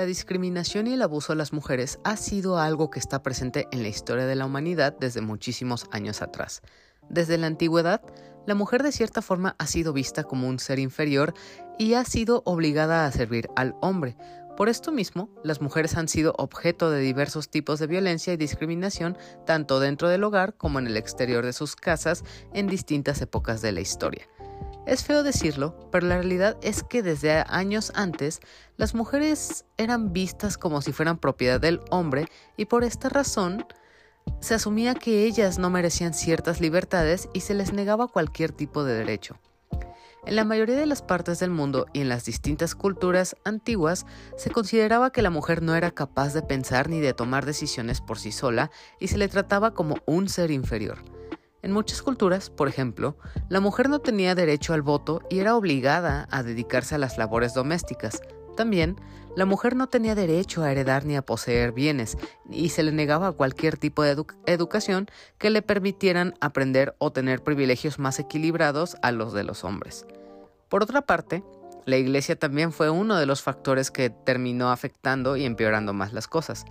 La discriminación y el abuso a las mujeres ha sido algo que está presente en la historia de la humanidad desde muchísimos años atrás. Desde la antigüedad, la mujer de cierta forma ha sido vista como un ser inferior y ha sido obligada a servir al hombre. Por esto mismo, las mujeres han sido objeto de diversos tipos de violencia y discriminación tanto dentro del hogar como en el exterior de sus casas en distintas épocas de la historia. Es feo decirlo, pero la realidad es que desde años antes las mujeres eran vistas como si fueran propiedad del hombre y por esta razón se asumía que ellas no merecían ciertas libertades y se les negaba cualquier tipo de derecho. En la mayoría de las partes del mundo y en las distintas culturas antiguas se consideraba que la mujer no era capaz de pensar ni de tomar decisiones por sí sola y se le trataba como un ser inferior. En muchas culturas, por ejemplo, la mujer no tenía derecho al voto y era obligada a dedicarse a las labores domésticas. También, la mujer no tenía derecho a heredar ni a poseer bienes, y se le negaba cualquier tipo de educación que le permitieran aprender o tener privilegios más equilibrados a los de los hombres. Por otra parte, la iglesia también fue uno de los factores que terminó afectando y empeorando más las cosas.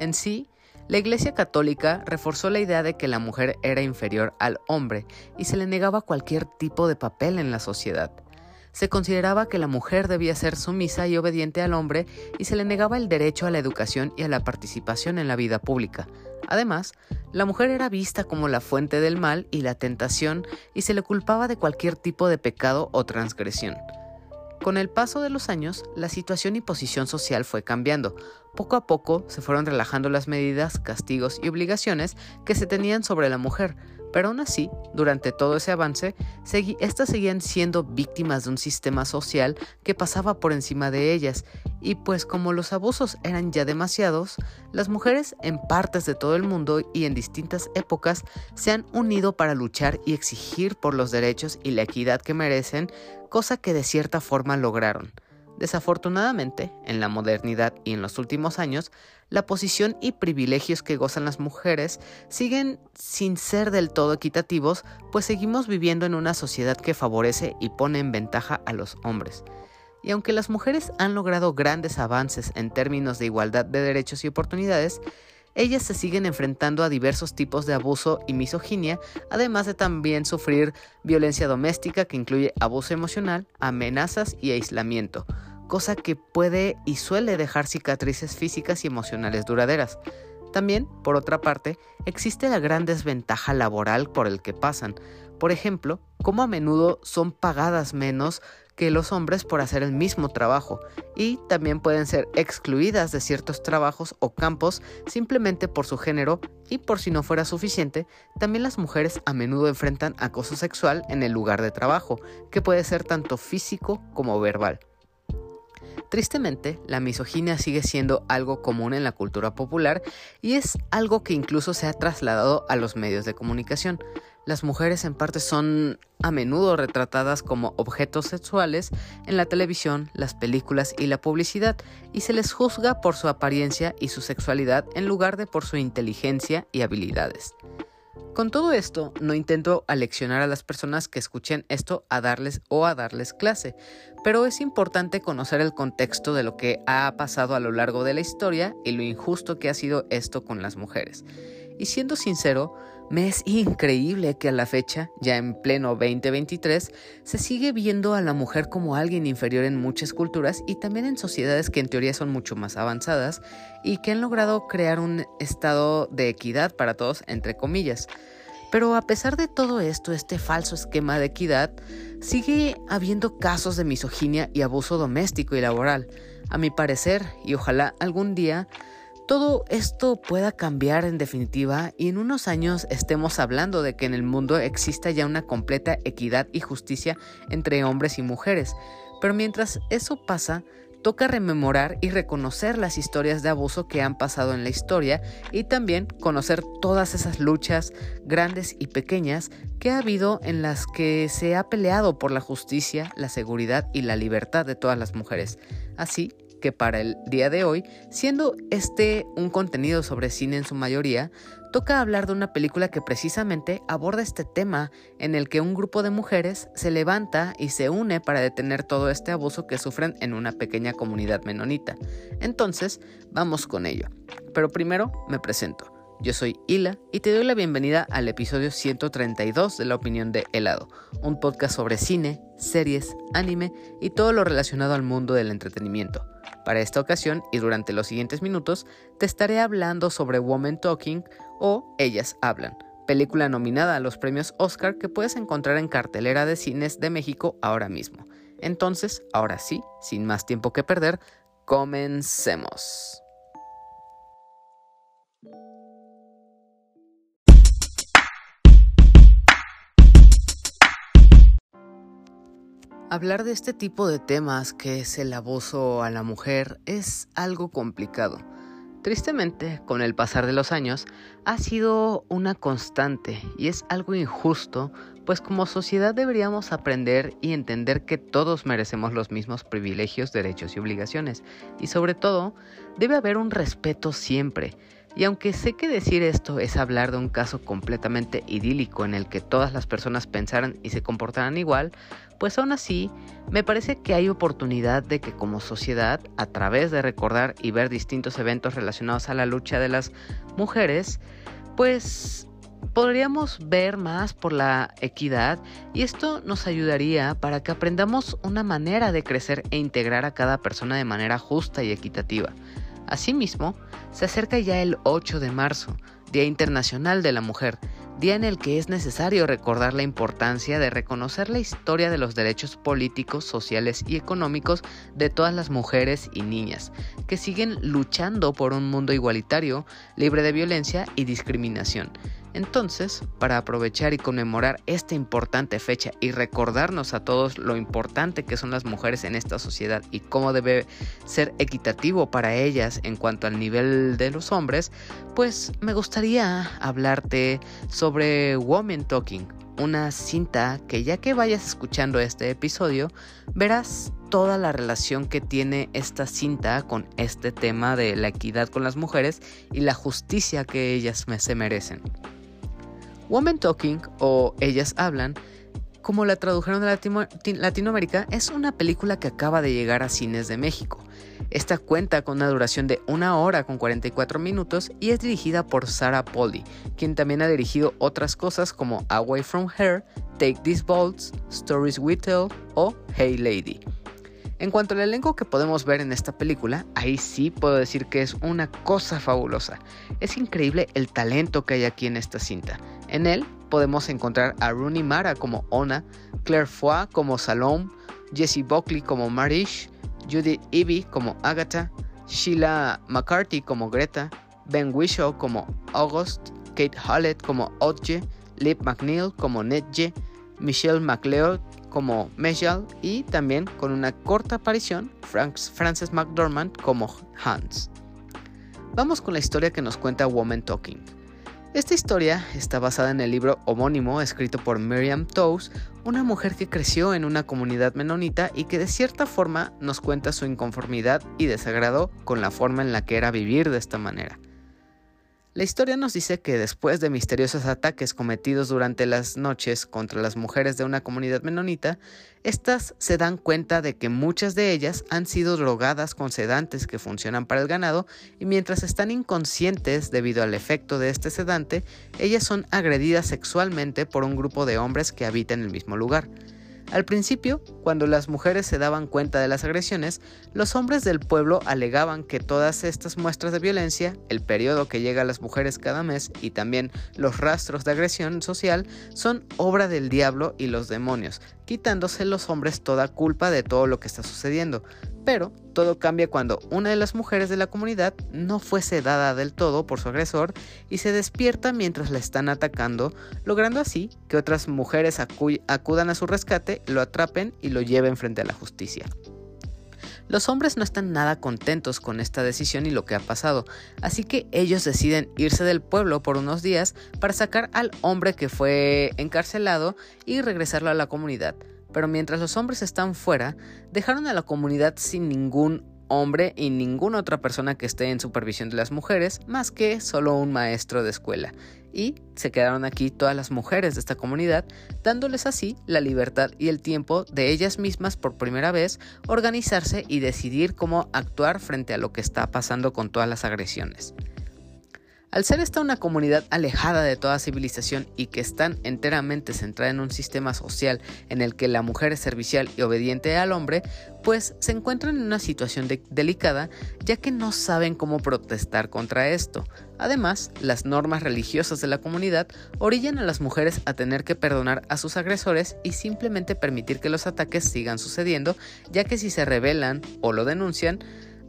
En sí, la Iglesia Católica reforzó la idea de que la mujer era inferior al hombre y se le negaba cualquier tipo de papel en la sociedad. Se consideraba que la mujer debía ser sumisa y obediente al hombre y se le negaba el derecho a la educación y a la participación en la vida pública. Además, la mujer era vista como la fuente del mal y la tentación y se le culpaba de cualquier tipo de pecado o transgresión. Con el paso de los años, la situación y posición social fue cambiando. Poco a poco se fueron relajando las medidas, castigos y obligaciones que se tenían sobre la mujer, pero aún así, durante todo ese avance, estas seguían siendo víctimas de un sistema social que pasaba por encima de ellas, y pues como los abusos eran ya demasiados, las mujeres en partes de todo el mundo y en distintas épocas se han unido para luchar y exigir por los derechos y la equidad que merecen, cosa que de cierta forma lograron. Desafortunadamente, en la modernidad y en los últimos años, la posición y privilegios que gozan las mujeres siguen sin ser del todo equitativos, pues seguimos viviendo en una sociedad que favorece y pone en ventaja a los hombres. Y aunque las mujeres han logrado grandes avances en términos de igualdad de derechos y oportunidades, ellas se siguen enfrentando a diversos tipos de abuso y misoginia, además de también sufrir violencia doméstica que incluye abuso emocional, amenazas y aislamiento, cosa que puede y suele dejar cicatrices físicas y emocionales duraderas. También, por otra parte, existe la gran desventaja laboral por el que pasan. Por ejemplo, cómo a menudo son pagadas menos que los hombres por hacer el mismo trabajo y también pueden ser excluidas de ciertos trabajos o campos simplemente por su género y por si no fuera suficiente, también las mujeres a menudo enfrentan acoso sexual en el lugar de trabajo, que puede ser tanto físico como verbal. Tristemente, la misoginia sigue siendo algo común en la cultura popular y es algo que incluso se ha trasladado a los medios de comunicación. Las mujeres en parte son a menudo retratadas como objetos sexuales en la televisión, las películas y la publicidad, y se les juzga por su apariencia y su sexualidad en lugar de por su inteligencia y habilidades. Con todo esto, no intento aleccionar a las personas que escuchen esto a darles o a darles clase, pero es importante conocer el contexto de lo que ha pasado a lo largo de la historia y lo injusto que ha sido esto con las mujeres. Y siendo sincero, me es increíble que a la fecha, ya en pleno 2023, se sigue viendo a la mujer como alguien inferior en muchas culturas y también en sociedades que en teoría son mucho más avanzadas y que han logrado crear un estado de equidad para todos, entre comillas. Pero a pesar de todo esto, este falso esquema de equidad, sigue habiendo casos de misoginia y abuso doméstico y laboral. A mi parecer, y ojalá algún día, todo esto pueda cambiar en definitiva y en unos años estemos hablando de que en el mundo exista ya una completa equidad y justicia entre hombres y mujeres. Pero mientras eso pasa, toca rememorar y reconocer las historias de abuso que han pasado en la historia y también conocer todas esas luchas grandes y pequeñas que ha habido en las que se ha peleado por la justicia, la seguridad y la libertad de todas las mujeres. Así que para el día de hoy, siendo este un contenido sobre cine en su mayoría, toca hablar de una película que precisamente aborda este tema en el que un grupo de mujeres se levanta y se une para detener todo este abuso que sufren en una pequeña comunidad menonita. Entonces, vamos con ello. Pero primero me presento. Yo soy Hila y te doy la bienvenida al episodio 132 de La Opinión de Helado, un podcast sobre cine, series, anime y todo lo relacionado al mundo del entretenimiento. Para esta ocasión y durante los siguientes minutos te estaré hablando sobre Woman Talking o Ellas Hablan, película nominada a los premios Oscar que puedes encontrar en cartelera de cines de México ahora mismo. Entonces, ahora sí, sin más tiempo que perder, comencemos. Hablar de este tipo de temas que es el abuso a la mujer es algo complicado. Tristemente, con el pasar de los años, ha sido una constante y es algo injusto, pues como sociedad deberíamos aprender y entender que todos merecemos los mismos privilegios, derechos y obligaciones, y sobre todo, debe haber un respeto siempre, y aunque sé que decir esto es hablar de un caso completamente idílico en el que todas las personas pensaran y se comportaran igual, pues aún así me parece que hay oportunidad de que como sociedad, a través de recordar y ver distintos eventos relacionados a la lucha de las mujeres, pues podríamos ver más por la equidad y esto nos ayudaría para que aprendamos una manera de crecer e integrar a cada persona de manera justa y equitativa. Asimismo, se acerca ya el 8 de marzo, Día Internacional de la Mujer, día en el que es necesario recordar la importancia de reconocer la historia de los derechos políticos, sociales y económicos de todas las mujeres y niñas, que siguen luchando por un mundo igualitario, libre de violencia y discriminación, entonces, para aprovechar y conmemorar esta importante fecha y recordarnos a todos lo importante que son las mujeres en esta sociedad y cómo debe ser equitativo para ellas en cuanto al nivel de los hombres, pues me gustaría hablarte sobre Woman Talking, una cinta que ya que vayas escuchando este episodio, verás toda la relación que tiene esta cinta con este tema de la equidad con las mujeres y la justicia que ellas se merecen. Woman Talking o Ellas Hablan, como la tradujeron de Latinoamérica, es una película que acaba de llegar a cines de México. Esta cuenta con una duración de una hora con 44 minutos y es dirigida por Sarah Polly, quien también ha dirigido otras cosas como Away from Her, Take These Bolts, Stories We Tell o Hey Lady. En cuanto al elenco que podemos ver en esta película, ahí sí puedo decir que es una cosa fabulosa. Es increíble el talento que hay aquí en esta cinta. En él podemos encontrar a Rooney Mara como Ona, Claire Foy como Salome, Jessie Buckley como Marish, Judy Ivy como Agatha, Sheila McCarthy como Greta, Ben Whishaw como August, Kate Hallett como Odje, Liv McNeil como Nedje, Michelle McLeod como Mejal y también con una corta aparición Frances McDormand como Hans. Vamos con la historia que nos cuenta Woman Talking. Esta historia está basada en el libro homónimo escrito por Miriam Toews, una mujer que creció en una comunidad menonita y que de cierta forma nos cuenta su inconformidad y desagrado con la forma en la que era vivir de esta manera. La historia nos dice que después de misteriosos ataques cometidos durante las noches contra las mujeres de una comunidad menonita, estas se dan cuenta de que muchas de ellas han sido drogadas con sedantes que funcionan para el ganado y mientras están inconscientes debido al efecto de este sedante, ellas son agredidas sexualmente por un grupo de hombres que habitan el mismo lugar. Al principio, cuando las mujeres se daban cuenta de las agresiones, los hombres del pueblo alegaban que todas estas muestras de violencia, el periodo que llega a las mujeres cada mes y también los rastros de agresión social son obra del diablo y los demonios, quitándose los hombres toda culpa de todo lo que está sucediendo. Pero todo cambia cuando una de las mujeres de la comunidad no fue sedada del todo por su agresor y se despierta mientras la están atacando, logrando así que otras mujeres acudan a su rescate, lo atrapen y lo lleven frente a la justicia. Los hombres no están nada contentos con esta decisión y lo que ha pasado, así que ellos deciden irse del pueblo por unos días para sacar al hombre que fue encarcelado y regresarlo a la comunidad pero mientras los hombres están fuera, dejaron a la comunidad sin ningún hombre y ninguna otra persona que esté en supervisión de las mujeres más que solo un maestro de escuela. Y se quedaron aquí todas las mujeres de esta comunidad, dándoles así la libertad y el tiempo de ellas mismas por primera vez organizarse y decidir cómo actuar frente a lo que está pasando con todas las agresiones. Al ser esta una comunidad alejada de toda civilización y que están enteramente centrada en un sistema social en el que la mujer es servicial y obediente al hombre, pues se encuentran en una situación delicada ya que no saben cómo protestar contra esto. Además, las normas religiosas de la comunidad orillan a las mujeres a tener que perdonar a sus agresores y simplemente permitir que los ataques sigan sucediendo, ya que si se rebelan o lo denuncian,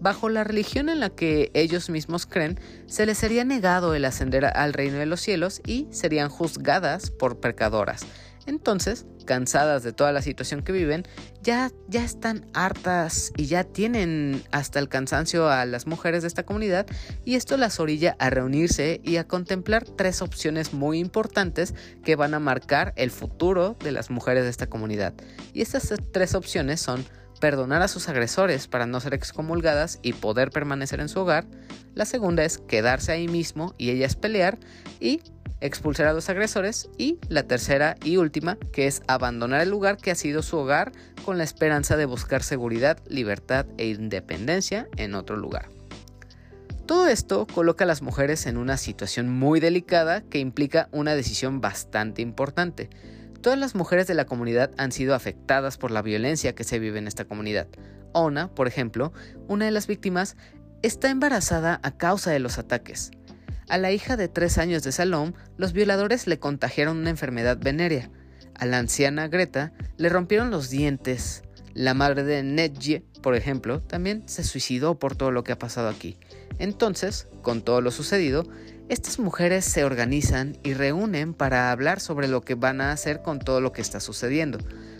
Bajo la religión en la que ellos mismos creen, se les sería negado el ascender al reino de los cielos y serían juzgadas por pecadoras. Entonces, cansadas de toda la situación que viven, ya, ya están hartas y ya tienen hasta el cansancio a las mujeres de esta comunidad y esto las orilla a reunirse y a contemplar tres opciones muy importantes que van a marcar el futuro de las mujeres de esta comunidad. Y estas tres opciones son perdonar a sus agresores para no ser excomulgadas y poder permanecer en su hogar. La segunda es quedarse ahí mismo y ellas pelear y expulsar a los agresores. Y la tercera y última, que es abandonar el lugar que ha sido su hogar con la esperanza de buscar seguridad, libertad e independencia en otro lugar. Todo esto coloca a las mujeres en una situación muy delicada que implica una decisión bastante importante Todas las mujeres de la comunidad han sido afectadas por la violencia que se vive en esta comunidad. Ona, por ejemplo, una de las víctimas, está embarazada a causa de los ataques. A la hija de tres años de Salom, los violadores le contagiaron una enfermedad venérea. A la anciana Greta le rompieron los dientes. La madre de Nedje, por ejemplo, también se suicidó por todo lo que ha pasado aquí. Entonces, con todo lo sucedido, estas mujeres se organizan y reúnen para hablar sobre lo que van a hacer con todo lo que está sucediendo.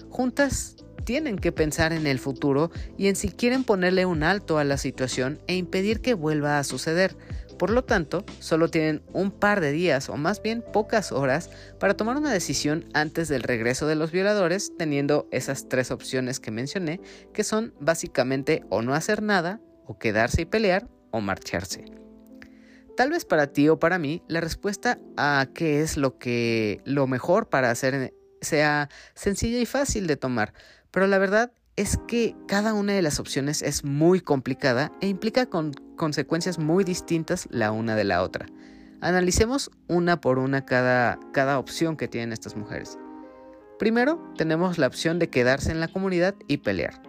Juntas tienen que pensar en el futuro y en si quieren ponerle un alto a la situación e impedir que vuelva a suceder. Por lo tanto, solo tienen un par de días o más bien pocas horas para tomar una decisión antes del regreso de los violadores, teniendo esas tres opciones que mencioné, que son básicamente o no hacer nada, o quedarse y pelear, o marcharse. Tal vez para ti o para mí la respuesta a qué es lo que lo mejor para hacer sea sencilla y fácil de tomar, pero la verdad es que cada una de las opciones es muy complicada e implica con consecuencias muy distintas la una de la otra. Analicemos una por una cada, cada opción que tienen estas mujeres. Primero, tenemos la opción de quedarse en la comunidad y pelear.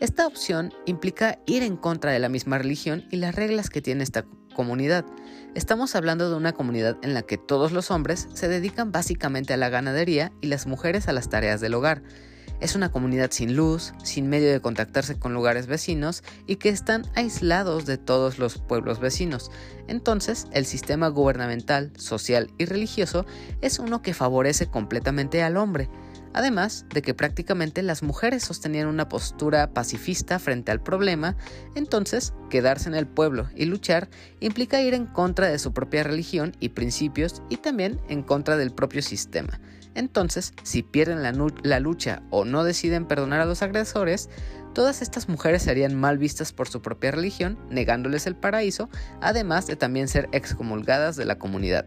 Esta opción implica ir en contra de la misma religión y las reglas que tiene esta comunidad. Estamos hablando de una comunidad en la que todos los hombres se dedican básicamente a la ganadería y las mujeres a las tareas del hogar. Es una comunidad sin luz, sin medio de contactarse con lugares vecinos y que están aislados de todos los pueblos vecinos. Entonces, el sistema gubernamental, social y religioso es uno que favorece completamente al hombre además de que prácticamente las mujeres sostenían una postura pacifista frente al problema, entonces quedarse en el pueblo y luchar implica ir en contra de su propia religión y principios y también en contra del propio sistema. Entonces, si pierden la, lucha o no deciden perdonar a los agresores, todas estas mujeres serían mal vistas por su propia religión, negándoles el paraíso, además de también ser excomulgadas de la comunidad.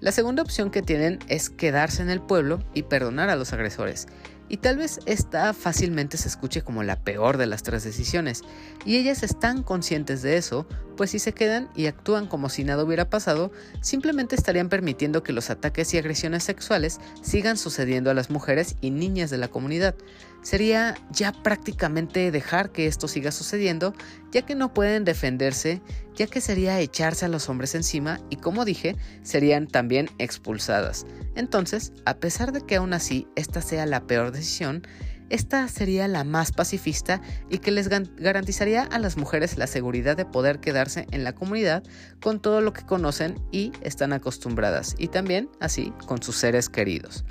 La segunda opción que tienen es quedarse en el pueblo y perdonar a los agresores. Y tal vez esta fácilmente se escuche como la peor de las tres decisiones. Y ellas están conscientes de eso, pues si se quedan y actúan como si nada hubiera pasado, simplemente estarían permitiendo que los ataques y agresiones sexuales sigan sucediendo a las mujeres y niñas de la comunidad sería ya prácticamente dejar que esto siga sucediendo, ya que no pueden defenderse, ya que sería echarse a los hombres encima y como dije, serían también expulsadas. Entonces, a pesar de que aún así esta sea la peor decisión, esta sería la más pacifista y que les garantizaría a las mujeres la seguridad de poder quedarse en la comunidad con todo lo que conocen y están acostumbradas, y también así con sus seres queridos.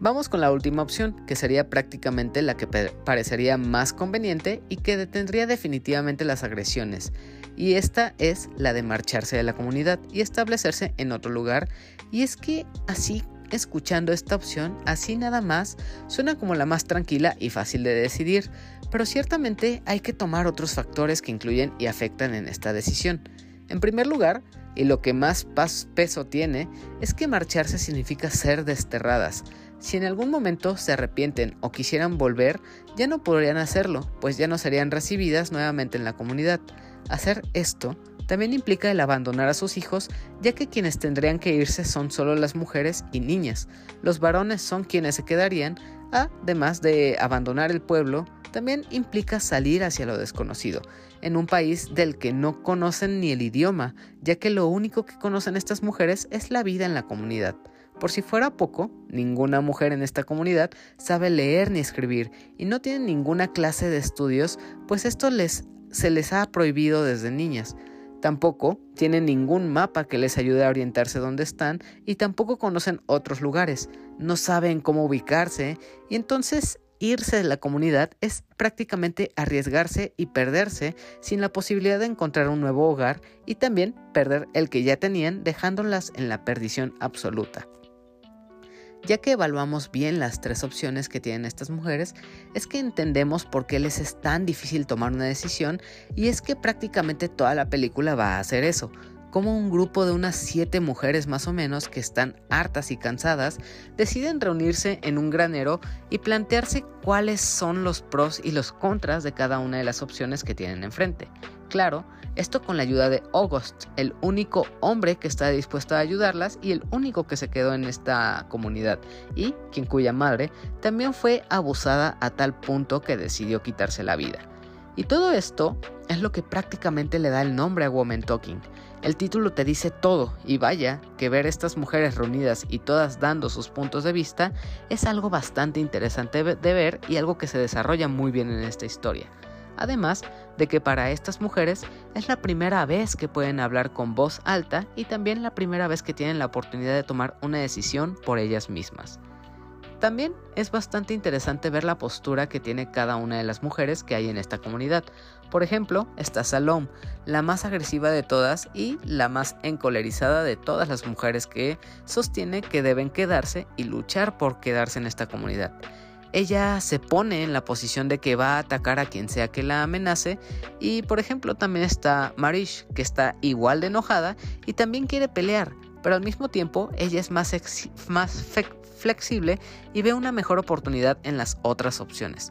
Vamos con la última opción, que sería prácticamente la que parecería más conveniente y que detendría definitivamente las agresiones. Y esta es la de marcharse de la comunidad y establecerse en otro lugar. Y es que así escuchando esta opción, así nada más, suena como la más tranquila y fácil de decidir, pero ciertamente hay que tomar otros factores que incluyen y afectan en esta decisión. En primer lugar, y lo que más peso tiene, es que marcharse significa ser desterradas. Si en algún momento se arrepienten o quisieran volver, ya no podrían hacerlo, pues ya no serían recibidas nuevamente en la comunidad. Hacer esto también implica el abandonar a sus hijos, ya que quienes tendrían que irse son solo las mujeres y niñas. Los varones son quienes se quedarían, además de abandonar el pueblo, también implica salir hacia lo desconocido, en un país del que no conocen ni el idioma, ya que lo único que conocen estas mujeres es la vida en la comunidad. Por si fuera poco, ninguna mujer en esta comunidad sabe leer ni escribir y no tienen ninguna clase de estudios, pues esto se les ha prohibido desde niñas. Tampoco tienen ningún mapa que les ayude a orientarse dónde están y tampoco conocen otros lugares, no saben cómo ubicarse y entonces irse de la comunidad es prácticamente arriesgarse y perderse sin la posibilidad de encontrar un nuevo hogar y también perder el que ya tenían dejándolas en la perdición absoluta. Ya que evaluamos bien las tres opciones que tienen estas mujeres, es que entendemos por qué les es tan difícil tomar una decisión y es que prácticamente toda la película va a hacer eso, como un grupo de unas siete mujeres más o menos que están hartas y cansadas deciden reunirse en un granero y plantearse cuáles son los pros y los contras de cada una de las opciones que tienen enfrente. Claro, esto con la ayuda de August, el único hombre que está dispuesto a ayudarlas y el único que se quedó en esta comunidad, y quien cuya madre también fue abusada a tal punto que decidió quitarse la vida. Y todo esto es lo que prácticamente le da el nombre a Woman Talking, el título te dice todo y vaya que ver estas mujeres reunidas y todas dando sus puntos de vista es algo bastante interesante de ver y algo que se desarrolla muy bien en esta historia. Además de que para estas mujeres es la primera vez que pueden hablar con voz alta y también la primera vez que tienen la oportunidad de tomar una decisión por ellas mismas. También es bastante interesante ver la postura que tiene cada una de las mujeres que hay en esta comunidad. Por ejemplo, está Salom, la más agresiva de todas y la más encolerizada de todas las mujeres que sostiene que deben quedarse y luchar por quedarse en esta comunidad. Ella se pone en la posición de que va a atacar a quien sea que la amenace y por ejemplo también está Marish que está igual de enojada y también quiere pelear, pero al mismo tiempo ella es más, más flexible y ve una mejor oportunidad en las otras opciones.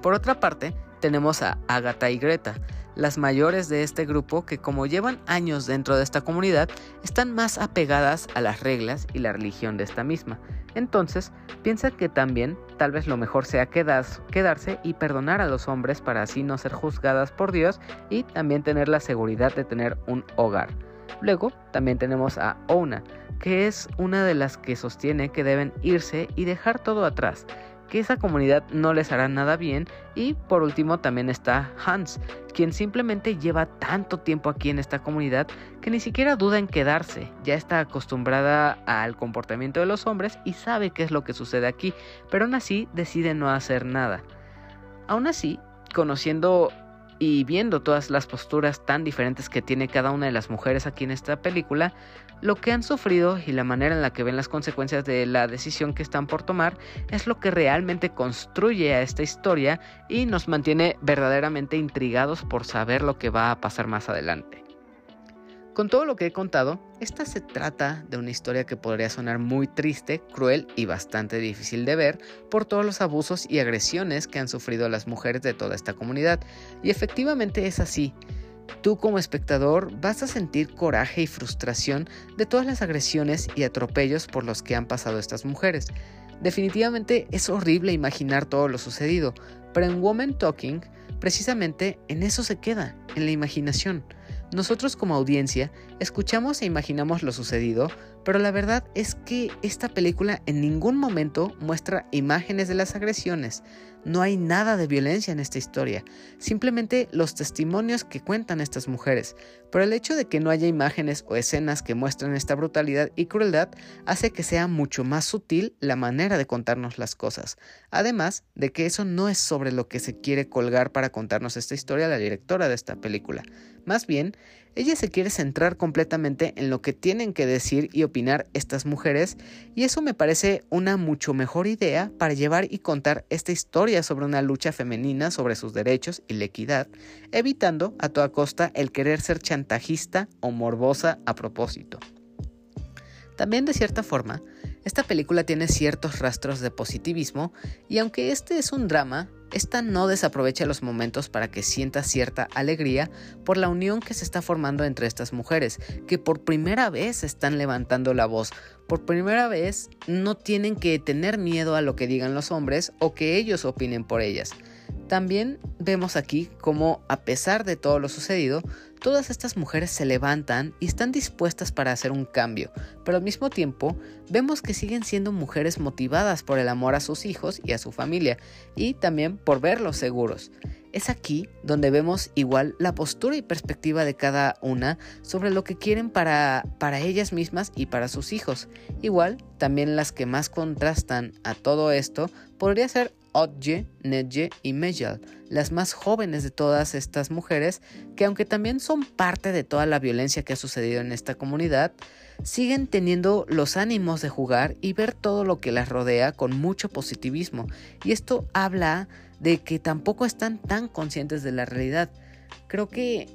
Por otra parte, tenemos a Agatha y Greta, las mayores de este grupo que como llevan años dentro de esta comunidad, están más apegadas a las reglas y la religión de esta misma. Entonces, piensan que también tal vez lo mejor sea quedarse y perdonar a los hombres para así no ser juzgadas por Dios y también tener la seguridad de tener un hogar. Luego también tenemos a Ona, que es una de las que sostiene que deben irse y dejar todo atrás, que esa comunidad no les hará nada bien y por último también está Hans, quien simplemente lleva tanto tiempo aquí en esta comunidad que ni siquiera duda en quedarse, ya está acostumbrada al comportamiento de los hombres y sabe qué es lo que sucede aquí, pero aún así decide no hacer nada. Aún así, conociendo y viendo todas las posturas tan diferentes que tiene cada una de las mujeres aquí en esta película, lo que han sufrido y la manera en la que ven las consecuencias de la decisión que están por tomar es lo que realmente construye a esta historia y nos mantiene verdaderamente intrigados por saber lo que va a pasar más adelante. Con todo lo que he contado, esta se trata de una historia que podría sonar muy triste, cruel y bastante difícil de ver por todos los abusos y agresiones que han sufrido las mujeres de toda esta comunidad. Y efectivamente es así. Tú como espectador vas a sentir coraje y frustración de todas las agresiones y atropellos por los que han pasado estas mujeres. Definitivamente es horrible imaginar todo lo sucedido, pero en Woman Talking precisamente en eso se queda, en la imaginación. Nosotros como audiencia escuchamos e imaginamos lo sucedido, pero la verdad es que esta película en ningún momento muestra imágenes de las agresiones. No hay nada de violencia en esta historia, simplemente los testimonios que cuentan estas mujeres. Pero el hecho de que no haya imágenes o escenas que muestren esta brutalidad y crueldad hace que sea mucho más sutil la manera de contarnos las cosas. Además de que eso no es sobre lo que se quiere colgar para contarnos esta historia la directora de esta película. Más bien, ella se quiere centrar completamente en lo que tienen que decir y opinar estas mujeres y eso me parece una mucho mejor idea para llevar y contar esta historia sobre una lucha femenina sobre sus derechos y la equidad, evitando a toda costa el querer ser chantajista o morbosa a propósito. También de cierta forma, esta película tiene ciertos rastros de positivismo y aunque este es un drama, esta no desaprovecha los momentos para que sienta cierta alegría por la unión que se está formando entre estas mujeres, que por primera vez están levantando la voz, por primera vez no tienen que tener miedo a lo que digan los hombres o que ellos opinen por ellas. También vemos aquí cómo, a pesar de todo lo sucedido, todas estas mujeres se levantan y están dispuestas para hacer un cambio, pero al mismo tiempo vemos que siguen siendo mujeres motivadas por el amor a sus hijos y a su familia, y también por verlos seguros. Es aquí donde vemos igual la postura y perspectiva de cada una sobre lo que quieren para, para ellas mismas y para sus hijos. Igual, también las que más contrastan a todo esto podría ser Odje, Nedje y Mejal, las más jóvenes de todas estas mujeres, que aunque también son parte de toda la violencia que ha sucedido en esta comunidad, siguen teniendo los ánimos de jugar y ver todo lo que las rodea con mucho positivismo. Y esto habla de que tampoco están tan conscientes de la realidad. Creo que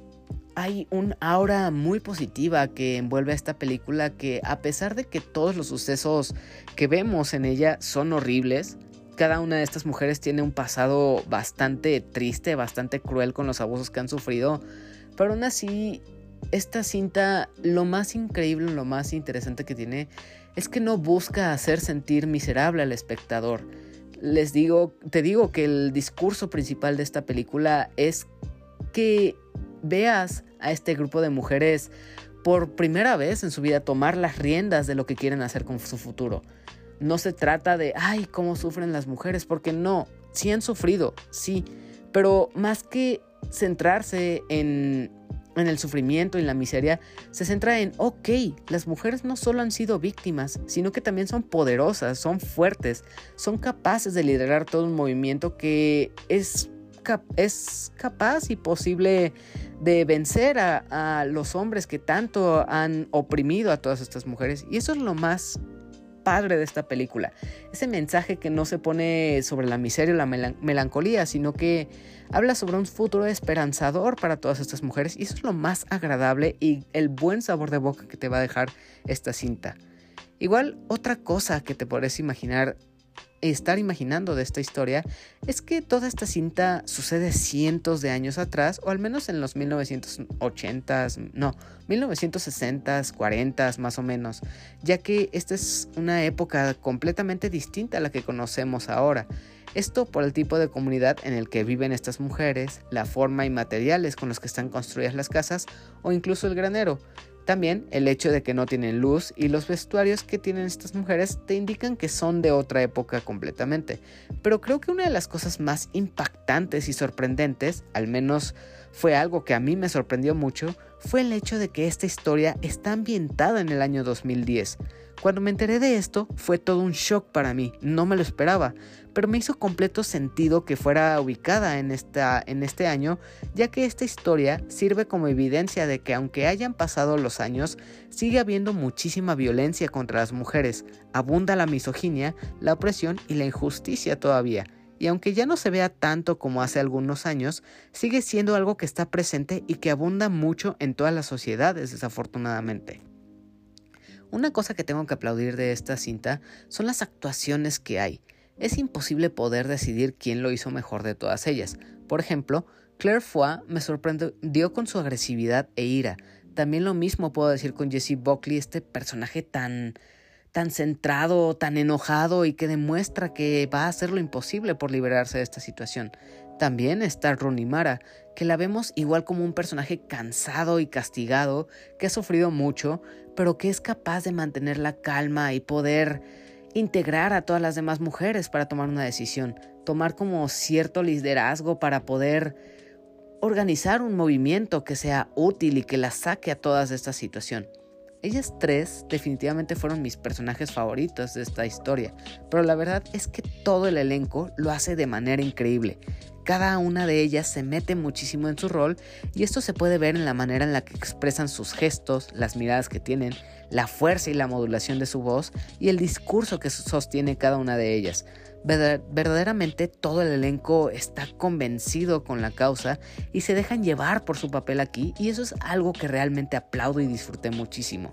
hay un aura muy positiva que envuelve a esta película que a pesar de que todos los sucesos que vemos en ella son horribles, cada una de estas mujeres tiene un pasado bastante triste, bastante cruel con los abusos que han sufrido, pero aún así esta cinta lo más increíble, lo más interesante que tiene es que no busca hacer sentir miserable al espectador. Les digo, te digo que el discurso principal de esta película es que veas a este grupo de mujeres por primera vez en su vida tomar las riendas de lo que quieren hacer con su futuro. No se trata de, ay, cómo sufren las mujeres, porque no, sí han sufrido, sí, pero más que centrarse en, en el sufrimiento y la miseria, se centra en, ok, las mujeres no solo han sido víctimas, sino que también son poderosas, son fuertes, son capaces de liderar todo un movimiento que es, es capaz y posible de vencer a, a, los hombres que tanto han oprimido a todas estas mujeres. Y eso es lo más padre de esta película. Ese mensaje que no se pone sobre la miseria o la melancolía, sino que habla sobre un futuro esperanzador para todas estas mujeres y eso es lo más agradable y el buen sabor de boca que te va a dejar esta cinta. Igual otra cosa que te podés imaginar estar imaginando de esta historia es que toda esta cinta sucede cientos de años atrás, o al menos en los 1980s, no, 1960s, 40s más o menos, ya que esta es una época completamente distinta a la que conocemos ahora. Esto por el tipo de comunidad en el que viven estas mujeres, la forma y materiales con los que están construidas las casas o incluso el granero. También el hecho de que no tienen luz y los vestuarios que tienen estas mujeres te indican que son de otra época completamente. Pero creo que una de las cosas más impactantes y sorprendentes, al menos fue algo que a mí me sorprendió mucho, fue el hecho de que esta historia está ambientada en el año 2010. Cuando me enteré de esto fue todo un shock para mí, no me lo esperaba, pero me hizo completo sentido que fuera ubicada en, esta, en este año, ya que esta historia sirve como evidencia de que aunque hayan pasado los años, sigue habiendo muchísima violencia contra las mujeres, abunda la misoginia, la opresión y la injusticia todavía. Y aunque ya no se vea tanto como hace algunos años, sigue siendo algo que está presente y que abunda mucho en todas las sociedades, desafortunadamente. Una cosa que tengo que aplaudir de esta cinta son las actuaciones que hay. Es imposible poder decidir quién lo hizo mejor de todas ellas. Por ejemplo, Claire Foy me sorprendió con su agresividad e ira. También lo mismo puedo decir con Jesse Buckley, este personaje tan tan centrado, tan enojado y que demuestra que va a hacer lo imposible por liberarse de esta situación. También está Rooney Mara, que la vemos igual como un personaje cansado y castigado, que ha sufrido mucho, pero que es capaz de mantener la calma y poder integrar a todas las demás mujeres para tomar una decisión, tomar como cierto liderazgo para poder organizar un movimiento que sea útil y que la saque a todas de esta situación. Ellas tres definitivamente fueron mis personajes favoritos de esta historia, pero la verdad es que todo el elenco lo hace de manera increíble. Cada una de ellas se mete muchísimo en su rol y esto se puede ver en la manera en la que expresan sus gestos, las miradas que tienen, la fuerza y la modulación de su voz y el discurso que sostiene cada una de ellas. Verdaderamente todo el elenco está convencido con la causa y se dejan llevar por su papel aquí y eso es algo que realmente aplaudo y disfruté muchísimo.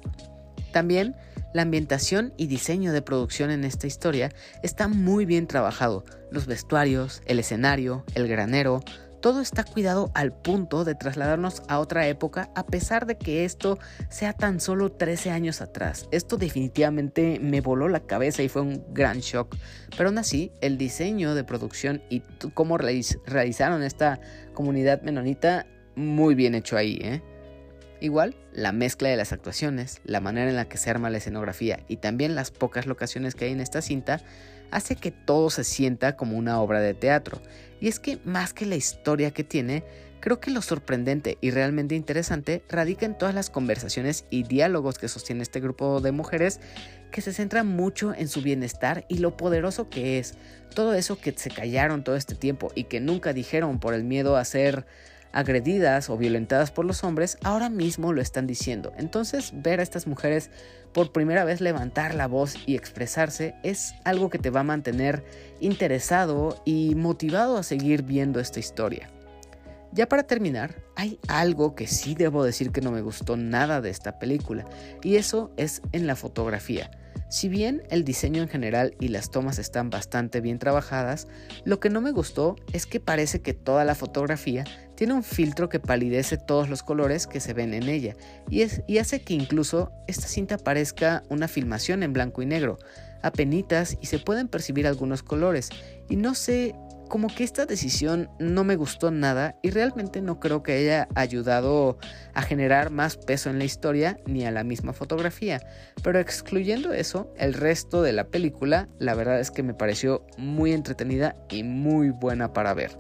También la ambientación y diseño de producción en esta historia está muy bien trabajado. Los vestuarios, el escenario, el granero, todo está cuidado al punto de trasladarnos a otra época a pesar de que esto sea tan solo 13 años atrás. Esto definitivamente me voló la cabeza y fue un gran shock. Pero aún así, el diseño de producción y cómo realizaron esta comunidad menonita, muy bien hecho ahí, ¿eh? Igual, la mezcla de las actuaciones, la manera en la que se arma la escenografía y también las pocas locaciones que hay en esta cinta hace que todo se sienta como una obra de teatro. Y es que más que la historia que tiene, creo que lo sorprendente y realmente interesante radica en todas las conversaciones y diálogos que sostiene este grupo de mujeres que se centran mucho en su bienestar y lo poderoso que es. Todo eso que se callaron todo este tiempo y que nunca dijeron por el miedo a ser agredidas o violentadas por los hombres, ahora mismo lo están diciendo. Entonces ver a estas mujeres por primera vez levantar la voz y expresarse es algo que te va a mantener interesado y motivado a seguir viendo esta historia. Ya para terminar, hay algo que sí debo decir que no me gustó nada de esta película, y eso es en la fotografía. Si bien el diseño en general y las tomas están bastante bien trabajadas, lo que no me gustó es que parece que toda la fotografía tiene un filtro que palidece todos los colores que se ven en ella y, y hace que incluso esta cinta parezca una filmación en blanco y negro, apenitas y se pueden percibir algunos colores. Y no sé como que esta decisión no me gustó nada y realmente no creo que haya ayudado a generar más peso en la historia ni a la misma fotografía. Pero excluyendo eso, el resto de la película la verdad es que me pareció muy entretenida y muy buena para ver.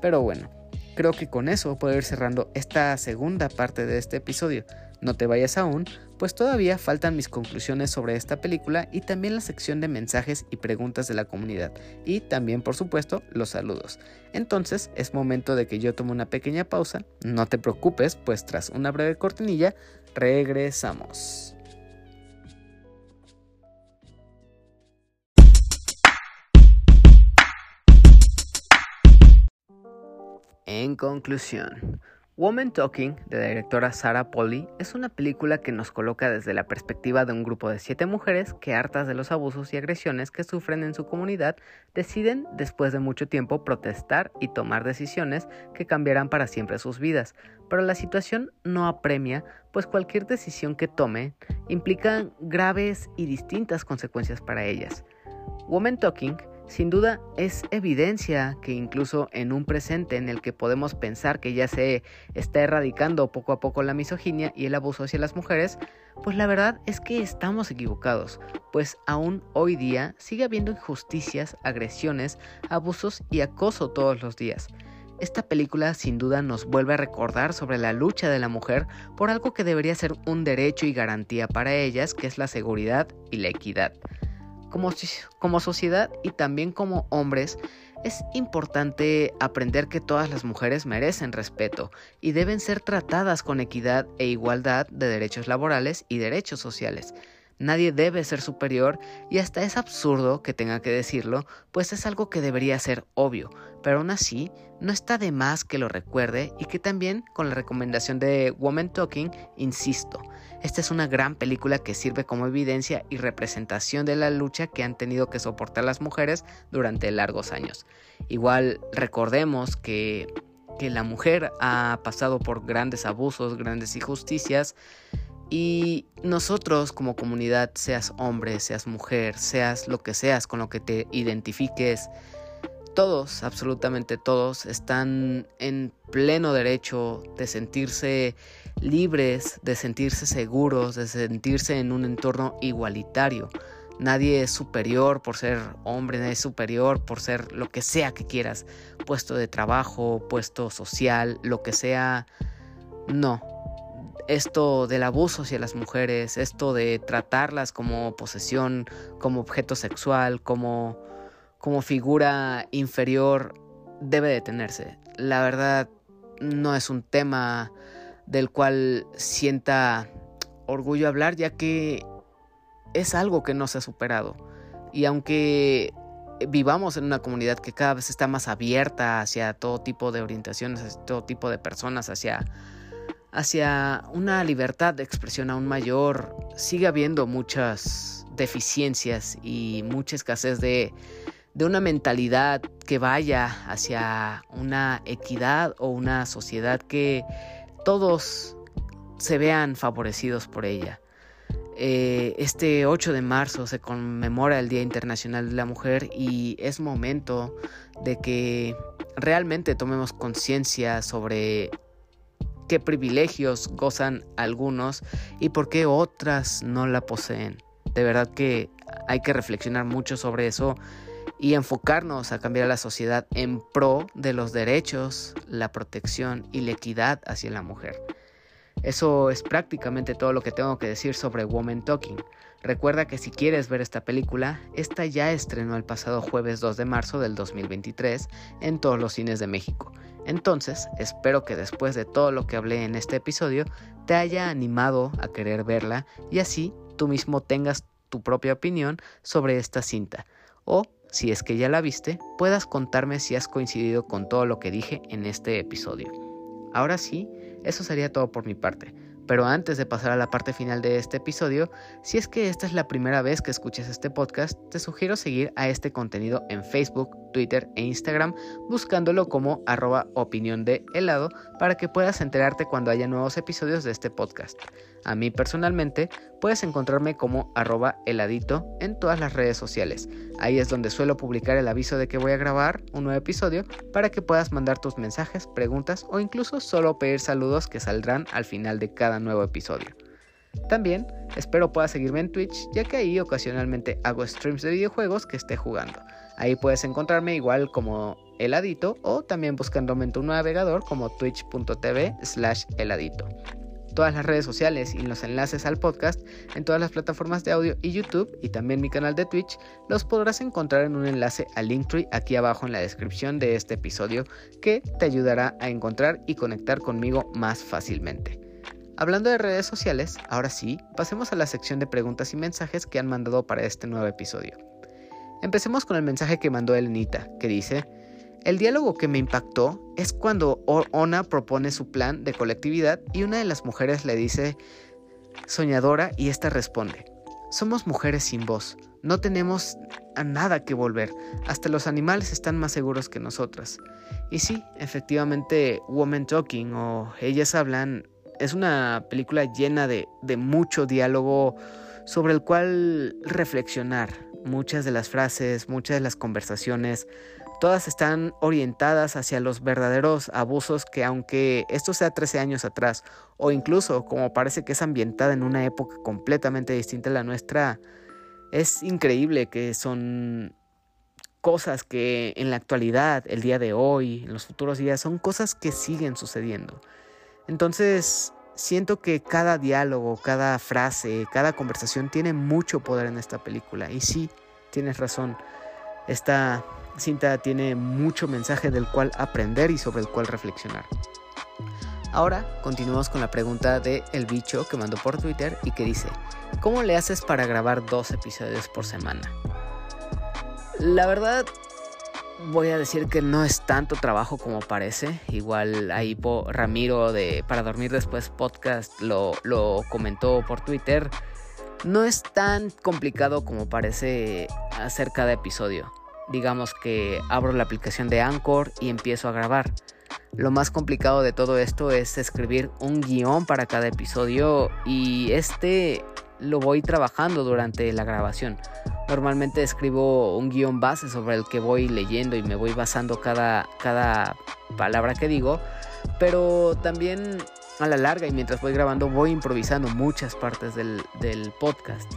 Pero bueno, creo que con eso puedo ir cerrando esta segunda parte de este episodio. No te vayas aún, pues todavía faltan mis conclusiones sobre esta película y también la sección de mensajes y preguntas de la comunidad y también por supuesto los saludos. Entonces es momento de que yo tome una pequeña pausa, no te preocupes, pues tras una breve cortinilla regresamos. En conclusión, Woman Talking, de la directora Sarah Polly, es una película que nos coloca desde la perspectiva de un grupo de siete mujeres que, hartas de los abusos y agresiones que sufren en su comunidad, deciden, después de mucho tiempo, protestar y tomar decisiones que cambiarán para siempre sus vidas. Pero la situación no apremia, pues cualquier decisión que tomen implica graves y distintas consecuencias para ellas. Woman Talking sin duda es evidencia que incluso en un presente en el que podemos pensar que ya se está erradicando poco a poco la misoginia y el abuso hacia las mujeres, pues la verdad es que estamos equivocados, pues aún hoy día sigue habiendo injusticias, agresiones, abusos y acoso todos los días. Esta película sin duda nos vuelve a recordar sobre la lucha de la mujer por algo que debería ser un derecho y garantía para ellas, que es la seguridad y la equidad. Como, sociedad y también como hombres, es importante aprender que todas las mujeres merecen respeto y deben ser tratadas con equidad e igualdad de derechos laborales y derechos sociales. Nadie debe ser superior y hasta es absurdo que tenga que decirlo, pues es algo que debería ser obvio, pero aún así no está de más que lo recuerde y que también con la recomendación de Woman Talking, insisto, esta es una gran película que sirve como evidencia y representación de la lucha que han tenido que soportar las mujeres durante largos años. Igual recordemos que, la mujer ha pasado por grandes abusos, grandes injusticias, y nosotros como comunidad, seas hombre, seas mujer, seas lo que seas, con lo que te identifiques, todos, absolutamente todos, están en pleno derecho de sentirse libres, de sentirse seguros, de sentirse en un entorno igualitario. Nadie es superior por ser hombre, nadie es superior por ser lo que sea que quieras, puesto de trabajo, puesto social, lo que sea. No, esto del abuso hacia las mujeres, esto de tratarlas como posesión, como objeto sexual, como, como figura inferior, debe detenerse. La verdad, no es un tema del cual sienta orgullo hablar, ya que es algo que no se ha superado. Y aunque vivamos en una comunidad que cada vez está más abierta hacia todo tipo de orientaciones, hacia todo tipo de personas, hacia, hacia una libertad de expresión aún mayor, sigue habiendo muchas deficiencias y mucha escasez de, de una mentalidad que vaya hacia una equidad o una sociedad que todos se vean favorecidos por ella. Eh, este 8 de marzo se conmemora el Día Internacional de la Mujer y es momento de que realmente tomemos conciencia sobre qué privilegios gozan algunos y por qué otras no la poseen. De verdad que hay que reflexionar mucho sobre eso y enfocarnos a cambiar la sociedad en pro de los derechos, la protección y la equidad hacia la mujer. Eso es prácticamente todo lo que tengo que decir sobre Woman Talking. Recuerda que si quieres ver esta película, esta ya estrenó el pasado jueves 2 de marzo del 2023 en todos los cines de México. Entonces, espero que después de todo lo que hablé en este episodio, te haya animado a querer verla y así tú mismo tengas tu propia opinión sobre esta cinta. O, si es que ya la viste, puedas contarme si has coincidido con todo lo que dije en este episodio. Ahora sí, eso sería todo por mi parte. Pero antes de pasar a la parte final de este episodio, si es que esta es la primera vez que escuches este podcast, te sugiero seguir a este contenido en Facebook, Twitter e Instagram buscándolo como arroba opinión de helado para que puedas enterarte cuando haya nuevos episodios de este podcast. A mí personalmente puedes encontrarme como arroba heladito en todas las redes sociales. Ahí es donde suelo publicar el aviso de que voy a grabar un nuevo episodio para que puedas mandar tus mensajes, preguntas o incluso solo pedir saludos que saldrán al final de cada nuevo episodio. También espero puedas seguirme en Twitch ya que ahí ocasionalmente hago streams de videojuegos que esté jugando. Ahí puedes encontrarme igual como heladito o también buscándome en tu navegador como twitch.tv slash heladito todas las redes sociales y los enlaces al podcast en todas las plataformas de audio y YouTube y también mi canal de Twitch los podrás encontrar en un enlace al Linktree aquí abajo en la descripción de este episodio que te ayudará a encontrar y conectar conmigo más fácilmente. Hablando de redes sociales, ahora sí, pasemos a la sección de preguntas y mensajes que han mandado para este nuevo episodio. Empecemos con el mensaje que mandó Elenita, que dice, el diálogo que me impactó es cuando Ona propone su plan de colectividad y una de las mujeres le dice soñadora y esta responde, somos mujeres sin voz, no tenemos a nada que volver, hasta los animales están más seguros que nosotras. Y sí, efectivamente, Woman Talking o Ellas Hablan es una película llena de, de mucho diálogo sobre el cual reflexionar. Muchas de las frases, muchas de las conversaciones todas están orientadas hacia los verdaderos abusos que aunque esto sea 13 años atrás o incluso como parece que es ambientada en una época completamente distinta a la nuestra, es increíble que son cosas que en la actualidad, el día de hoy, en los futuros días, son cosas que siguen sucediendo. Entonces, siento que cada diálogo, cada frase, cada conversación tiene mucho poder en esta película. Y sí, tienes razón. Esta cinta tiene mucho mensaje del cual aprender y sobre el cual reflexionar. Ahora continuamos con la pregunta de El Bicho que mandó por Twitter y que dice, ¿cómo le haces para grabar dos episodios por semana? La verdad, voy a decir que no es tanto trabajo como parece. Igual ahí Ramiro de Para Dormir Después podcast lo, lo comentó por Twitter. No es tan complicado como parece hacer cada episodio digamos que abro la aplicación de Anchor y empiezo a grabar. Lo más complicado de todo esto es escribir un guion para cada episodio y este lo voy trabajando durante la grabación. Normalmente escribo un guion base sobre el que voy leyendo y me voy basando cada, cada palabra que digo, pero también a la larga y mientras voy grabando voy improvisando muchas partes del, del podcast.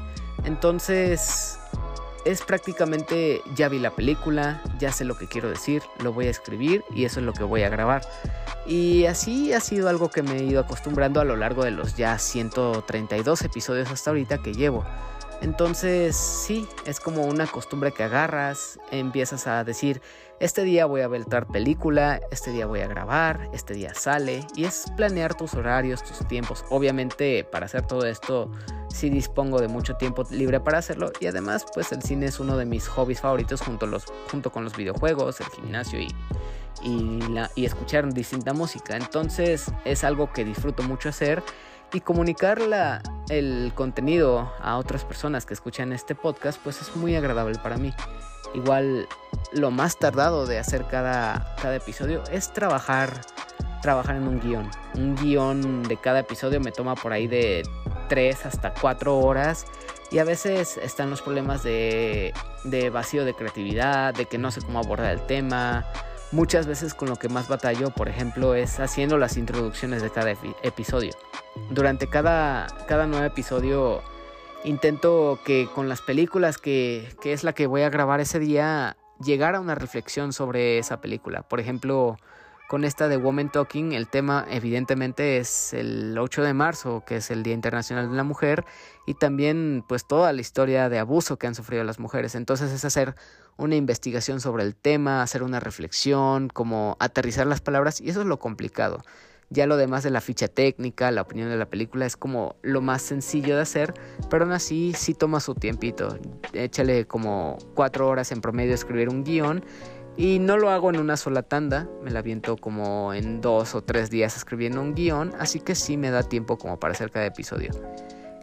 Entonces es prácticamente ya vi la película, ya sé lo que quiero decir, lo voy a escribir y eso es lo que voy a grabar. Y así ha sido algo que me he ido acostumbrando a lo largo de los ya 132 episodios hasta ahorita que llevo. Entonces sí, es como una costumbre que agarras, empiezas a decir, este día voy a ver película, este día voy a grabar, este día sale, y es planear tus horarios, tus tiempos. Obviamente para hacer todo esto sí dispongo de mucho tiempo libre para hacerlo y además pues el cine es uno de mis hobbies favoritos junto, los, junto con los videojuegos, el gimnasio y, y, y escuchar distinta música. Entonces es algo que disfruto mucho hacer y comunicar el contenido a otras personas que escuchan este podcast, pues es muy agradable para mí. Igual lo más tardado de hacer cada, cada episodio es trabajar, trabajar en un guion. Un guion de cada episodio me toma por ahí de 3 hasta 4 horas y a veces están los problemas de, de vacío de creatividad, de que no sé cómo abordar el tema, Muchas veces con lo que más batallo, por ejemplo, es haciendo las introducciones de cada episodio. Durante cada, cada nuevo episodio intento que con las películas que, que es la que voy a grabar ese día, llegar a una reflexión sobre esa película. Por ejemplo, con esta de Woman Talking, el tema evidentemente es el 8 de marzo, que es el Día Internacional de la Mujer, y también pues toda la historia de abuso que han sufrido las mujeres. Entonces es hacer una investigación sobre el tema, hacer una reflexión, como aterrizar las palabras, y eso es lo complicado. Ya lo demás de la ficha técnica, la opinión de la película es como lo más sencillo de hacer, pero aún así sí toma su tiempito. Échale como cuatro horas en promedio a escribir un guion y no lo hago en una sola tanda, me la viento como en dos o tres días escribiendo un guion, así que sí me da tiempo como para hacer cada episodio.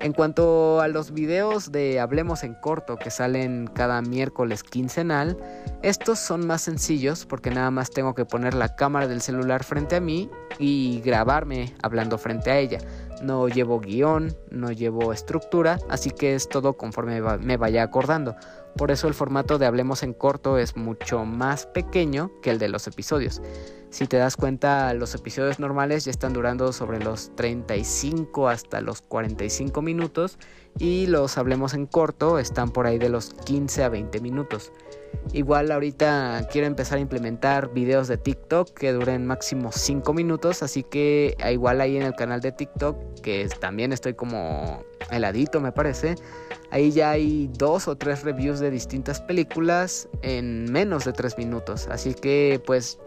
En cuanto a los videos de Hablemos en corto que salen cada miércoles quincenal, estos son más sencillos porque nada más tengo que poner la cámara del celular frente a mí y grabarme hablando frente a ella. No llevo guion, no llevo estructura, así que es todo conforme me vaya acordando. Por eso el formato de Hablemos en corto es mucho más pequeño que el de los episodios. Si te das cuenta, los episodios normales ya están durando sobre los 35 hasta los 45 minutos y los Hablemos en corto están por ahí de los 15 a 20 minutos. Igual ahorita quiero empezar a implementar videos de TikTok que duren máximo 5 minutos, así que igual ahí en el canal de TikTok, que también estoy como heladito me parece, ahí ya hay dos o tres reviews de distintas películas en menos de 3 minutos, así que pues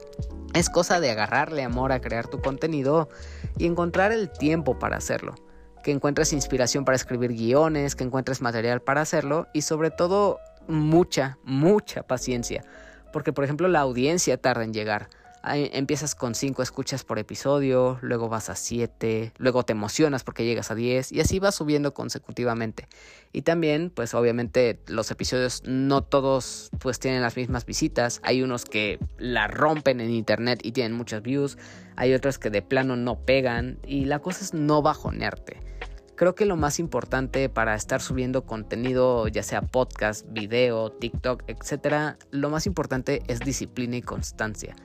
es cosa de agarrarle amor a crear tu contenido y encontrar el tiempo para hacerlo. Que encuentres inspiración para escribir guiones, que encuentres material para hacerlo y sobre todo mucha, mucha paciencia. Porque, por ejemplo, la audiencia tarda en llegar. empiezas con 5 escuchas por episodio, luego vas a 7, luego te emocionas porque llegas a 10 y así vas subiendo consecutivamente. Y también, pues obviamente los episodios no todos pues tienen las mismas visitas. Hay unos que la rompen en internet y tienen muchas views, hay otros que de plano no pegan y la cosa es no bajonearte. Creo que lo más importante para estar subiendo contenido, ya sea podcast, video, TikTok, etc., lo más importante es disciplina y constancia.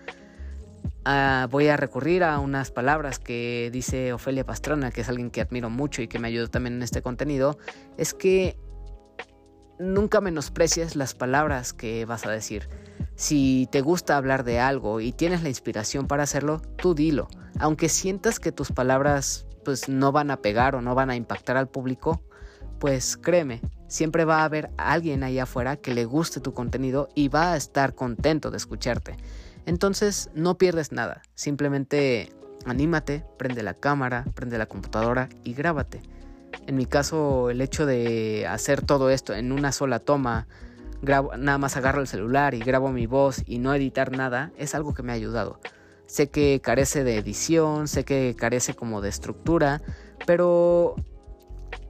Ah, voy a recurrir a unas palabras que dice Ofelia Pastrana, que es alguien que admiro mucho y que me ayudó también en este contenido, es que nunca menosprecies las palabras que vas a decir. Si te gusta hablar de algo y tienes la inspiración para hacerlo, tú dilo. Aunque sientas que tus palabras pues no van a pegar o no van a impactar al público, pues créeme, siempre va a haber alguien ahí afuera que le guste tu contenido y va a estar contento de escucharte. Entonces no pierdes nada, simplemente anímate, prende la cámara, prende la computadora y grábate. En mi caso, el hecho de hacer todo esto en una sola toma, nada más agarro el celular y grabo mi voz y no editar nada, es algo que me ha ayudado. Sé que carece de edición, sé que carece como de estructura, pero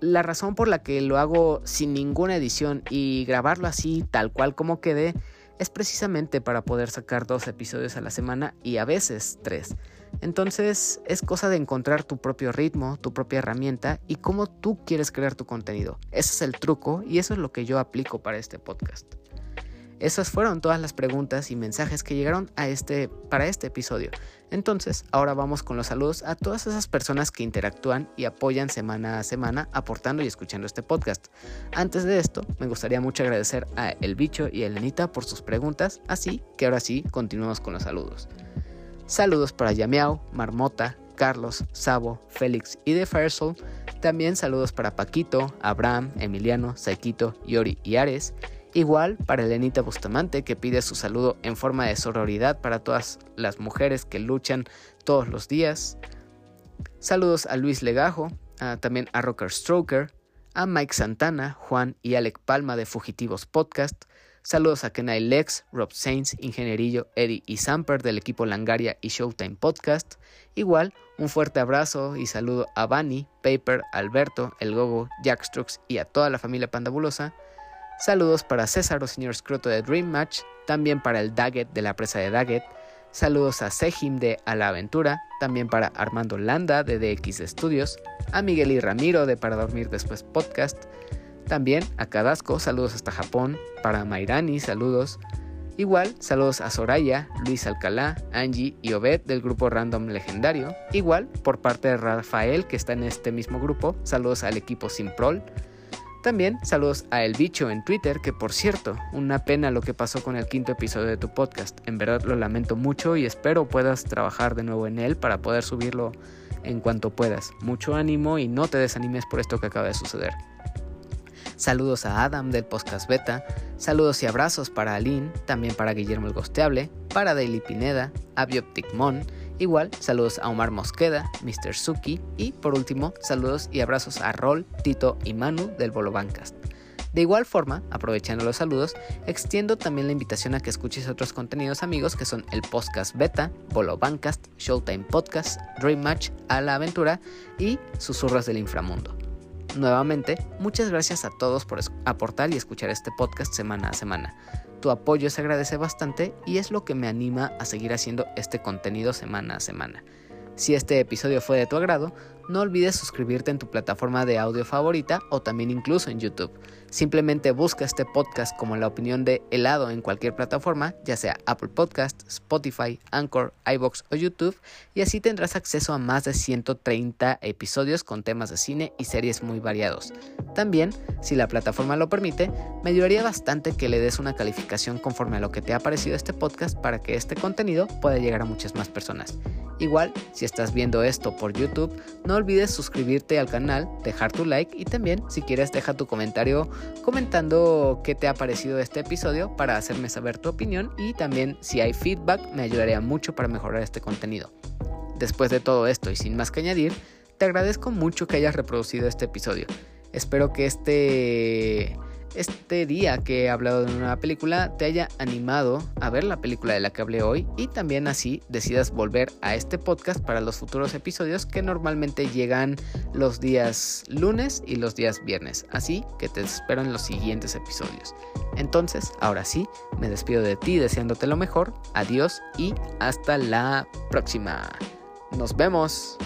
la razón por la que lo hago sin ninguna edición y grabarlo así tal cual como quede es precisamente para poder sacar dos episodios a la semana y a veces tres. Entonces es cosa de encontrar tu propio ritmo, tu propia herramienta y cómo tú quieres crear tu contenido. Ese es el truco y eso es lo que yo aplico para este podcast. Esas fueron todas las preguntas y mensajes que llegaron a este, para este episodio. Entonces, ahora vamos con los saludos a todas esas personas que interactúan y apoyan semana a semana aportando y escuchando este podcast. Antes de esto, me gustaría mucho agradecer a El Bicho y a Elenita por sus preguntas, así que ahora sí, continuamos con los saludos. Saludos para Yameao, Marmota, Carlos, Sabo, Félix y The Firesoul. También saludos para Paquito, Abraham, Emiliano, Saikito, Yori y Ares. Igual para Elenita Bustamante que pide su saludo en forma de sororidad para todas las mujeres que luchan todos los días. Saludos a Luis Legajo, también a Rocker Stroker, a Mike Santana, Juan y Alec Palma de Fugitivos Podcast. Saludos a Kenai Lex, Rob Sainz, Ingenierillo, Eddie y Samper del equipo Langaria y Showtime Podcast. Igual, un fuerte abrazo y saludo a Bunny, Paper, Alberto, El Gogo, Jackstrux y a toda la familia pandabulosa. Saludos para César o señor Scroto de Dream Match, también para el Daggett de la presa de Daggett. Saludos a Sejim de A la Aventura, también para Armando Landa de DX Studios, a Miguel y Ramiro de Para Dormir Después Podcast, también a Cadasco, saludos hasta Japón, para Mairani, saludos. Igual, saludos a Soraya, Luis Alcalá, Angie y Obed del grupo Random Legendario. Igual, por parte de Rafael, que está en este mismo grupo, saludos al equipo Simprol. También saludos a El Bicho en Twitter, que por cierto, una pena lo que pasó con el quinto episodio de tu podcast. En verdad lo lamento mucho y espero puedas trabajar de nuevo en él para poder subirlo en cuanto puedas. Mucho ánimo y no te desanimes por esto que acaba de suceder. Saludos a Adam del podcast beta, saludos y abrazos para Aline, también para Guillermo el Gosteable, para Daily Pineda, a Bioptic Mon, Igual, saludos a Omar Mosqueda, Mr. Suki y por último, saludos y abrazos a Rol, Tito y Manu del Bolo Bancast. De igual forma, aprovechando los saludos, extiendo también la invitación a que escuches otros contenidos amigos que son el podcast beta, Bolo Bancast, Showtime Podcast, Dream Match, A la Aventura y Susurros del Inframundo. Nuevamente, muchas gracias a todos por aportar y escuchar este podcast semana a semana. Tu apoyo se agradece bastante y es lo que me anima a seguir haciendo este contenido semana a semana. Si este episodio fue de tu agrado, no olvides suscribirte en tu plataforma de audio favorita o también incluso en YouTube. Simplemente busca este podcast como la opinión de helado en cualquier plataforma, ya sea Apple Podcast, Spotify, Anchor, iBox o YouTube, y así tendrás acceso a más de 130 episodios con temas de cine y series muy variados. También, si la plataforma lo permite, me ayudaría bastante que le des una calificación conforme a lo que te ha parecido este podcast para que este contenido pueda llegar a muchas más personas. Igual, si estás viendo esto por YouTube, no olvides suscribirte al canal, dejar tu like y también, si quieres, deja tu comentario comentando qué te ha parecido este episodio para hacerme saber tu opinión y también si hay feedback me ayudaría mucho para mejorar este contenido. Después de todo esto y sin más que añadir, te agradezco mucho que hayas reproducido este episodio. Espero que este este día que he hablado de una película te haya animado a ver la película de la que hablé hoy y también así decidas volver a este podcast para los futuros episodios que normalmente llegan los días lunes y los días viernes. Así que te espero en los siguientes episodios. Entonces, ahora sí, me despido de ti deseándote lo mejor. Adiós y hasta la próxima. Nos vemos.